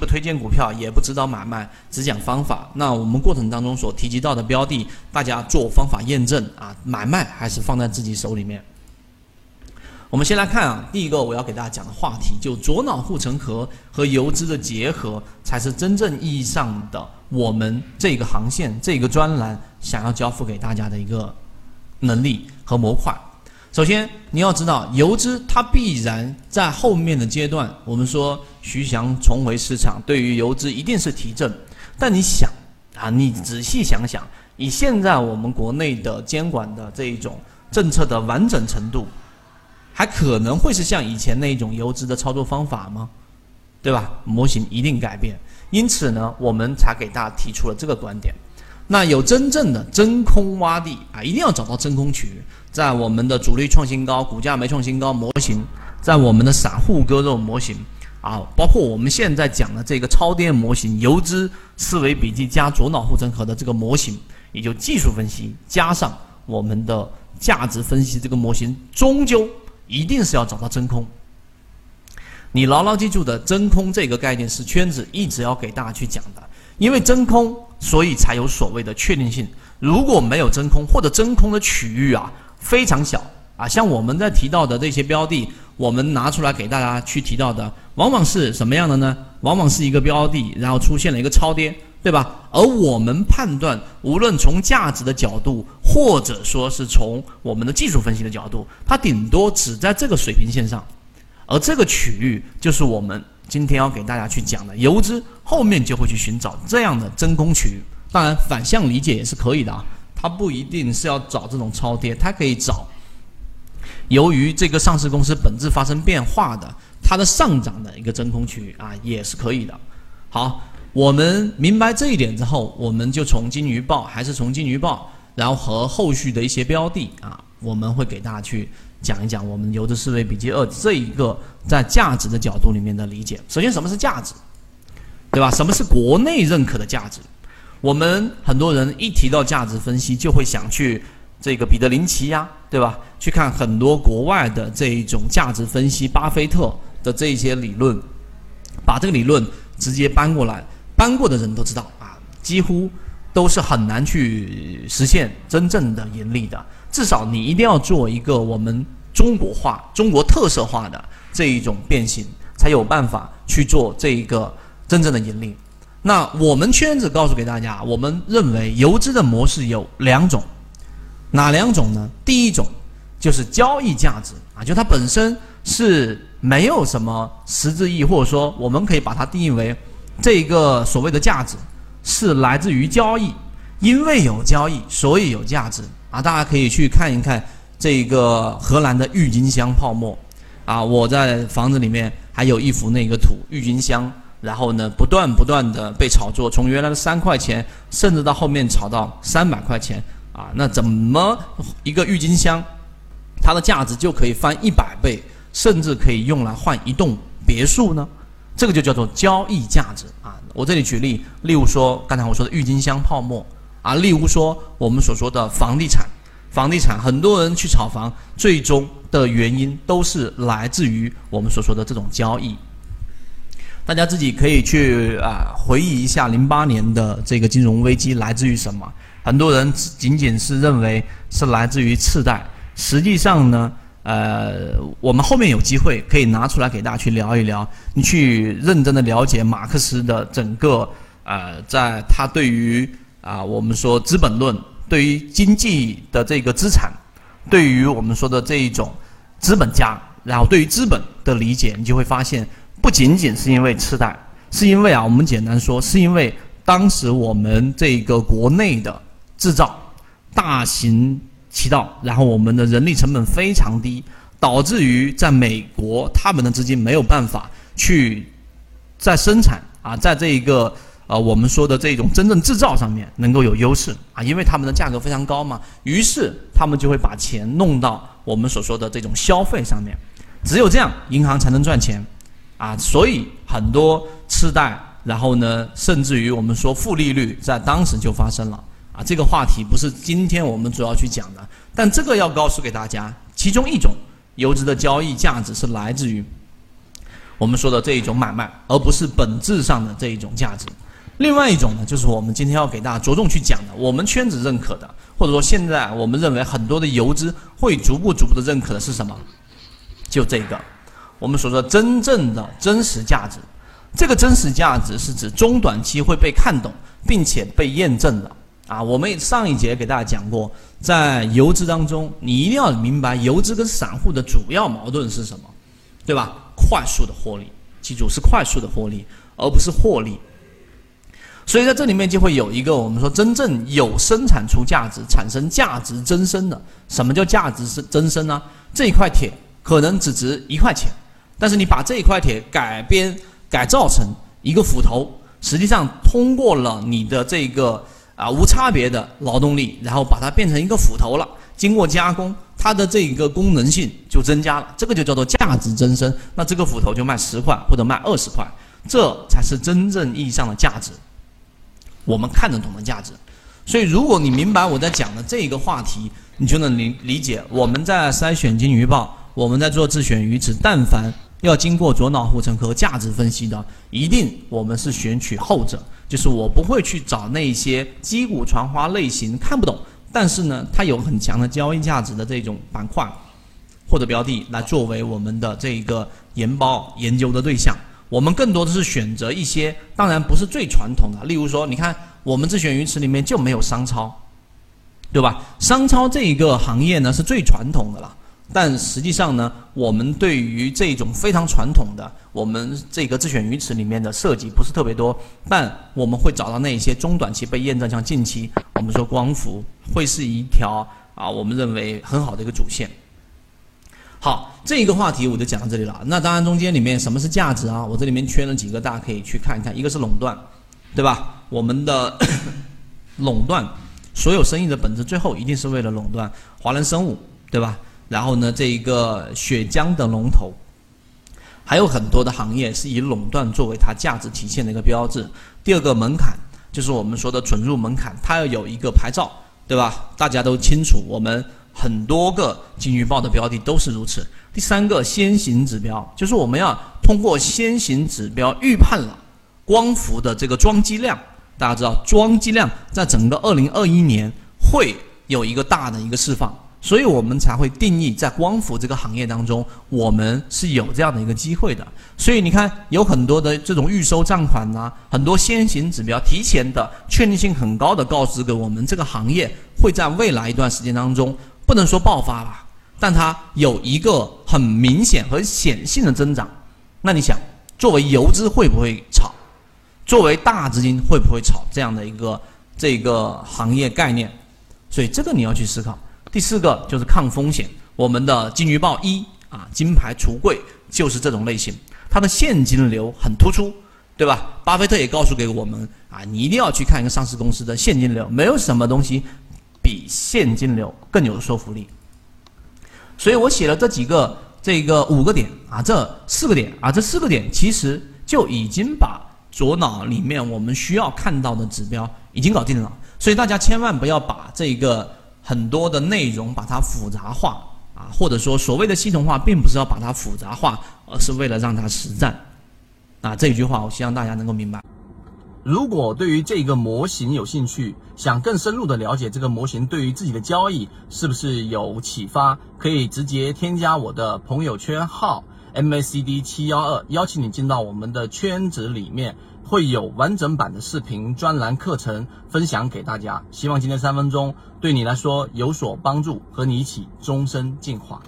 不推荐股票，也不指导买卖，只讲方法。那我们过程当中所提及到的标的，大家做方法验证啊，买卖还是放在自己手里面。我们先来看啊，第一个我要给大家讲的话题，就左脑护城河和游资的结合，才是真正意义上的我们这个航线这个专栏想要交付给大家的一个能力和模块。首先，你要知道，游资它必然在后面的阶段，我们说徐翔重回市场，对于游资一定是提振。但你想啊，你仔细想想，以现在我们国内的监管的这一种政策的完整程度。还可能会是像以前那一种游资的操作方法吗？对吧？模型一定改变，因此呢，我们才给大家提出了这个观点。那有真正的真空洼地啊，一定要找到真空区域，在我们的主力创新高、股价没创新高模型，在我们的散户割肉模型啊，包括我们现在讲的这个超跌模型、游资思维笔记加左脑护城河的这个模型，也就技术分析加上我们的价值分析这个模型，终究。一定是要找到真空。你牢牢记住的真空这个概念是圈子一直要给大家去讲的，因为真空，所以才有所谓的确定性。如果没有真空，或者真空的区域啊非常小啊，像我们在提到的这些标的，我们拿出来给大家去提到的，往往是什么样的呢？往往是一个标的，然后出现了一个超跌。对吧？而我们判断，无论从价值的角度，或者说是从我们的技术分析的角度，它顶多只在这个水平线上，而这个区域就是我们今天要给大家去讲的游资后面就会去寻找这样的真空区域。当然，反向理解也是可以的啊，它不一定是要找这种超跌，它可以找由于这个上市公司本质发生变化的它的上涨的一个真空区域啊，也是可以的。好。我们明白这一点之后，我们就从金鱼报还是从金鱼报，然后和后续的一些标的啊，我们会给大家去讲一讲我们游资思维笔记二这一个在价值的角度里面的理解。首先，什么是价值，对吧？什么是国内认可的价值？我们很多人一提到价值分析，就会想去这个彼得林奇呀，对吧？去看很多国外的这一种价值分析，巴菲特的这一些理论，把这个理论直接搬过来。搬过的人都知道啊，几乎都是很难去实现真正的盈利的。至少你一定要做一个我们中国化、中国特色化的这一种变形，才有办法去做这一个真正的盈利。那我们圈子告诉给大家，我们认为游资的模式有两种，哪两种呢？第一种就是交易价值啊，就它本身是没有什么实质意义，或者说我们可以把它定义为。这个所谓的价值是来自于交易，因为有交易，所以有价值啊！大家可以去看一看这个荷兰的郁金香泡沫啊！我在房子里面还有一幅那个图，郁金香，然后呢，不断不断的被炒作，从原来的三块钱，甚至到后面炒到三百块钱啊！那怎么一个郁金香，它的价值就可以翻一百倍，甚至可以用来换一栋别墅呢？这个就叫做交易价值啊！我这里举例，例如说刚才我说的郁金香泡沫啊，例如说我们所说的房地产，房地产很多人去炒房，最终的原因都是来自于我们所说的这种交易。大家自己可以去啊回忆一下零八年的这个金融危机来自于什么？很多人仅仅是认为是来自于次贷，实际上呢？呃，我们后面有机会可以拿出来给大家去聊一聊，你去认真的了解马克思的整个呃，在他对于啊我们说资本论，对于经济的这个资产，对于我们说的这一种资本家，然后对于资本的理解，你就会发现，不仅仅是因为次贷，是因为啊，我们简单说，是因为当时我们这个国内的制造大型。渠道，然后我们的人力成本非常低，导致于在美国他们的资金没有办法去在生产啊，在这一个呃我们说的这种真正制造上面能够有优势啊，因为他们的价格非常高嘛，于是他们就会把钱弄到我们所说的这种消费上面，只有这样银行才能赚钱啊，所以很多次贷，然后呢，甚至于我们说负利率在当时就发生了。这个话题不是今天我们主要去讲的，但这个要告诉给大家，其中一种游资的交易价值是来自于我们说的这一种买卖，而不是本质上的这一种价值。另外一种呢，就是我们今天要给大家着重去讲的，我们圈子认可的，或者说现在我们认为很多的游资会逐步逐步的认可的是什么？就这个，我们所说真正的真实价值。这个真实价值是指中短期会被看懂，并且被验证的啊。我们上一节给大家讲过，在游资当中，你一定要明白游资跟散户的主要矛盾是什么，对吧？快速的获利，记住是快速的获利，而不是获利。所以在这里面就会有一个我们说真正有生产出价值、产生价值增生的。什么叫价值是增生呢？这一块铁可能只值一块钱，但是你把这一块铁改编。改造成一个斧头，实际上通过了你的这个啊无差别的劳动力，然后把它变成一个斧头了。经过加工，它的这一个功能性就增加了，这个就叫做价值增生。那这个斧头就卖十块或者卖二十块，这才是真正意义上的价值，我们看得懂的价值。所以，如果你明白我在讲的这一个话题，你就能理理解我们在筛选金鱼报，我们在做自选鱼池，但凡。要经过左脑护城河价值分析的，一定我们是选取后者，就是我不会去找那些击鼓传花类型看不懂，但是呢，它有很强的交易价值的这种板块或者标的来作为我们的这一个研包研究的对象。我们更多的是选择一些，当然不是最传统的，例如说，你看我们自选鱼池里面就没有商超，对吧？商超这一个行业呢是最传统的了。但实际上呢，我们对于这种非常传统的，我们这个自选鱼池里面的设计不是特别多，但我们会找到那些中短期被验证，像近期我们说光伏会是一条啊，我们认为很好的一个主线。好，这一个话题我就讲到这里了。那当然中间里面什么是价值啊？我这里面圈了几个，大家可以去看一看。一个是垄断，对吧？我们的 垄断，所有生意的本质最后一定是为了垄断。华人生物，对吧？然后呢，这一个血浆的龙头，还有很多的行业是以垄断作为它价值体现的一个标志。第二个门槛就是我们说的准入门槛，它要有一个牌照，对吧？大家都清楚，我们很多个金鱼报的标的都是如此。第三个先行指标，就是我们要通过先行指标预判了光伏的这个装机量。大家知道，装机量在整个二零二一年会有一个大的一个释放。所以我们才会定义在光伏这个行业当中，我们是有这样的一个机会的。所以你看，有很多的这种预收账款呐，很多先行指标，提前的确定性很高的告知给我们，这个行业会在未来一段时间当中，不能说爆发吧，但它有一个很明显和显性的增长。那你想，作为游资会不会炒？作为大资金会不会炒这样的一个这个行业概念？所以这个你要去思考。第四个就是抗风险，我们的金鱼报一啊，金牌橱柜就是这种类型，它的现金流很突出，对吧？巴菲特也告诉给我们啊，你一定要去看一个上市公司的现金流，没有什么东西比现金流更有说服力。所以我写了这几个，这个五个点啊，这四个点啊，这四个点其实就已经把左脑里面我们需要看到的指标已经搞定了。所以大家千万不要把这个。很多的内容把它复杂化啊，或者说所谓的系统化，并不是要把它复杂化，而是为了让它实战。啊，这句话我希望大家能够明白。如果对于这个模型有兴趣，想更深入的了解这个模型对于自己的交易是不是有启发，可以直接添加我的朋友圈号 MACD 七幺二，邀请你进到我们的圈子里面。会有完整版的视频专栏课程分享给大家，希望今天三分钟对你来说有所帮助，和你一起终身进化。